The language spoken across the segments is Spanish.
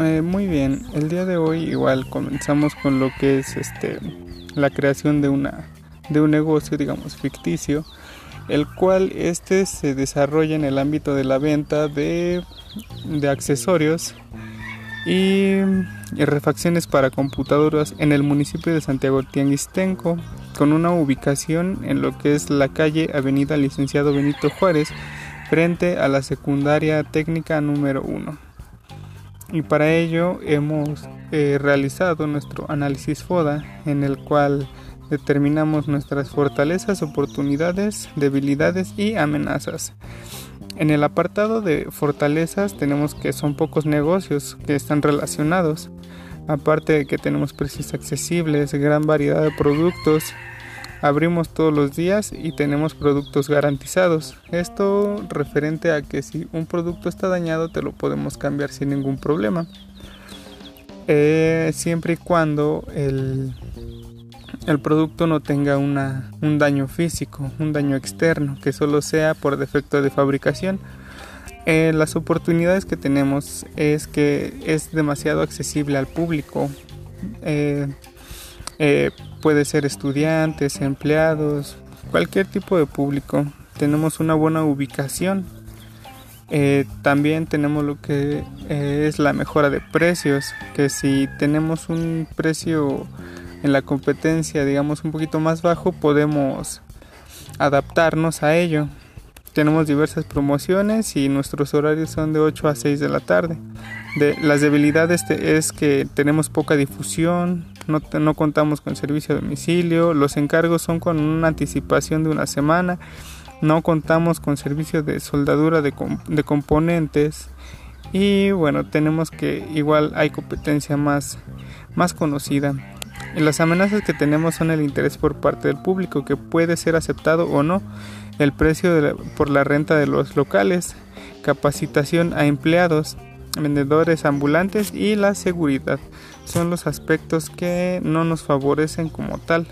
Eh, muy bien, el día de hoy igual comenzamos con lo que es este la creación de una de un negocio, digamos, ficticio, el cual este se desarrolla en el ámbito de la venta de, de accesorios y, refacciones para computadoras en el municipio de Santiago Tianguistenco, con una ubicación en lo que es la calle Avenida Licenciado Benito Juárez, frente a la secundaria técnica número 1. Y para ello hemos eh, realizado nuestro análisis FODA, en el cual determinamos nuestras fortalezas, oportunidades, debilidades y amenazas. En el apartado de fortalezas tenemos que son pocos negocios que están relacionados, aparte de que tenemos precios accesibles, gran variedad de productos, abrimos todos los días y tenemos productos garantizados. Esto referente a que si un producto está dañado te lo podemos cambiar sin ningún problema. Eh, siempre y cuando el el producto no tenga una, un daño físico, un daño externo, que solo sea por defecto de fabricación. Eh, las oportunidades que tenemos es que es demasiado accesible al público. Eh, puede ser estudiantes, empleados, cualquier tipo de público. Tenemos una buena ubicación. también tenemos lo que es la mejora de precios, que si tenemos un precio en la competencia, digamos, un poquito más bajo, podemos adaptarnos a ello. Tenemos diversas promociones y nuestros horarios son de 8 a 6 de la tarde. De, las debilidades es que tenemos poca difusión, no, no contamos con servicio a domicilio, los encargos son con una anticipación de una semana, no contamos con servicio de soldadura de, de componentes y bueno, tenemos que igual hay competencia más, más conocida. Las amenazas que tenemos son el interés por parte del público, que puede ser aceptado o no, el precio por la renta de los locales, capacitación a empleados, vendedores ambulantes y la seguridad. Son los aspectos que no nos favorecen como tal.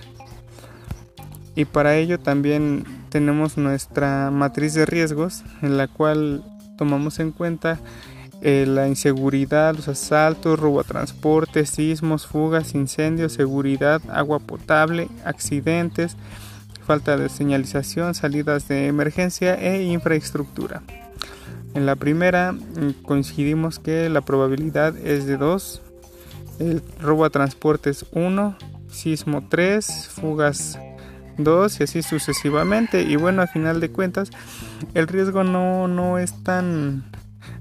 Y para ello también tenemos nuestra matriz de riesgos en la cual tomamos en cuenta eh, la inseguridad, los asaltos, robo a transporte, sismos, fugas, incendios, seguridad, agua potable, accidentes, falta de señalización, salidas de emergencia e infraestructura. En la primera mm, coincidimos que la probabilidad es de 2, el robo a transporte es 1, sismo 3, fugas 2 y así sucesivamente. Y bueno, a final de cuentas, el riesgo no, no es tan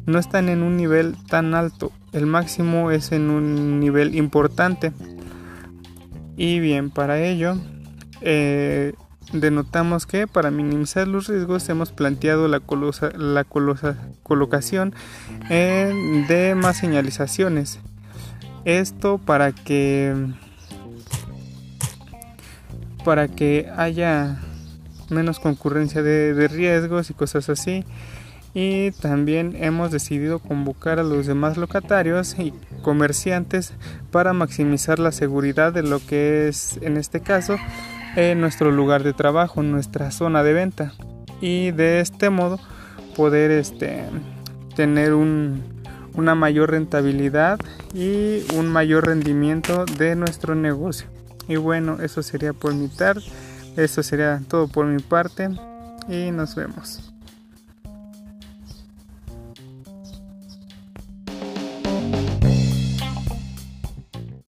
no están en un nivel tan alto, el máximo es en un nivel importante. Y bien, para ello, eh, denotamos que para minimizar los riesgos hemos planteado la, la colocación de más señalizaciones. Esto para que para que haya menos concurrencia de riesgos y cosas así y también hemos decidido convocar a los demás locatarios y comerciantes para maximizar la seguridad de lo que es en este caso en nuestro lugar de trabajo, nuestra zona de venta y de este modo poder este, tener una mayor rentabilidad y un mayor rendimiento de nuestro negocio. Y bueno, eso sería por mi tarde, eso sería todo por mi parte y nos vemos.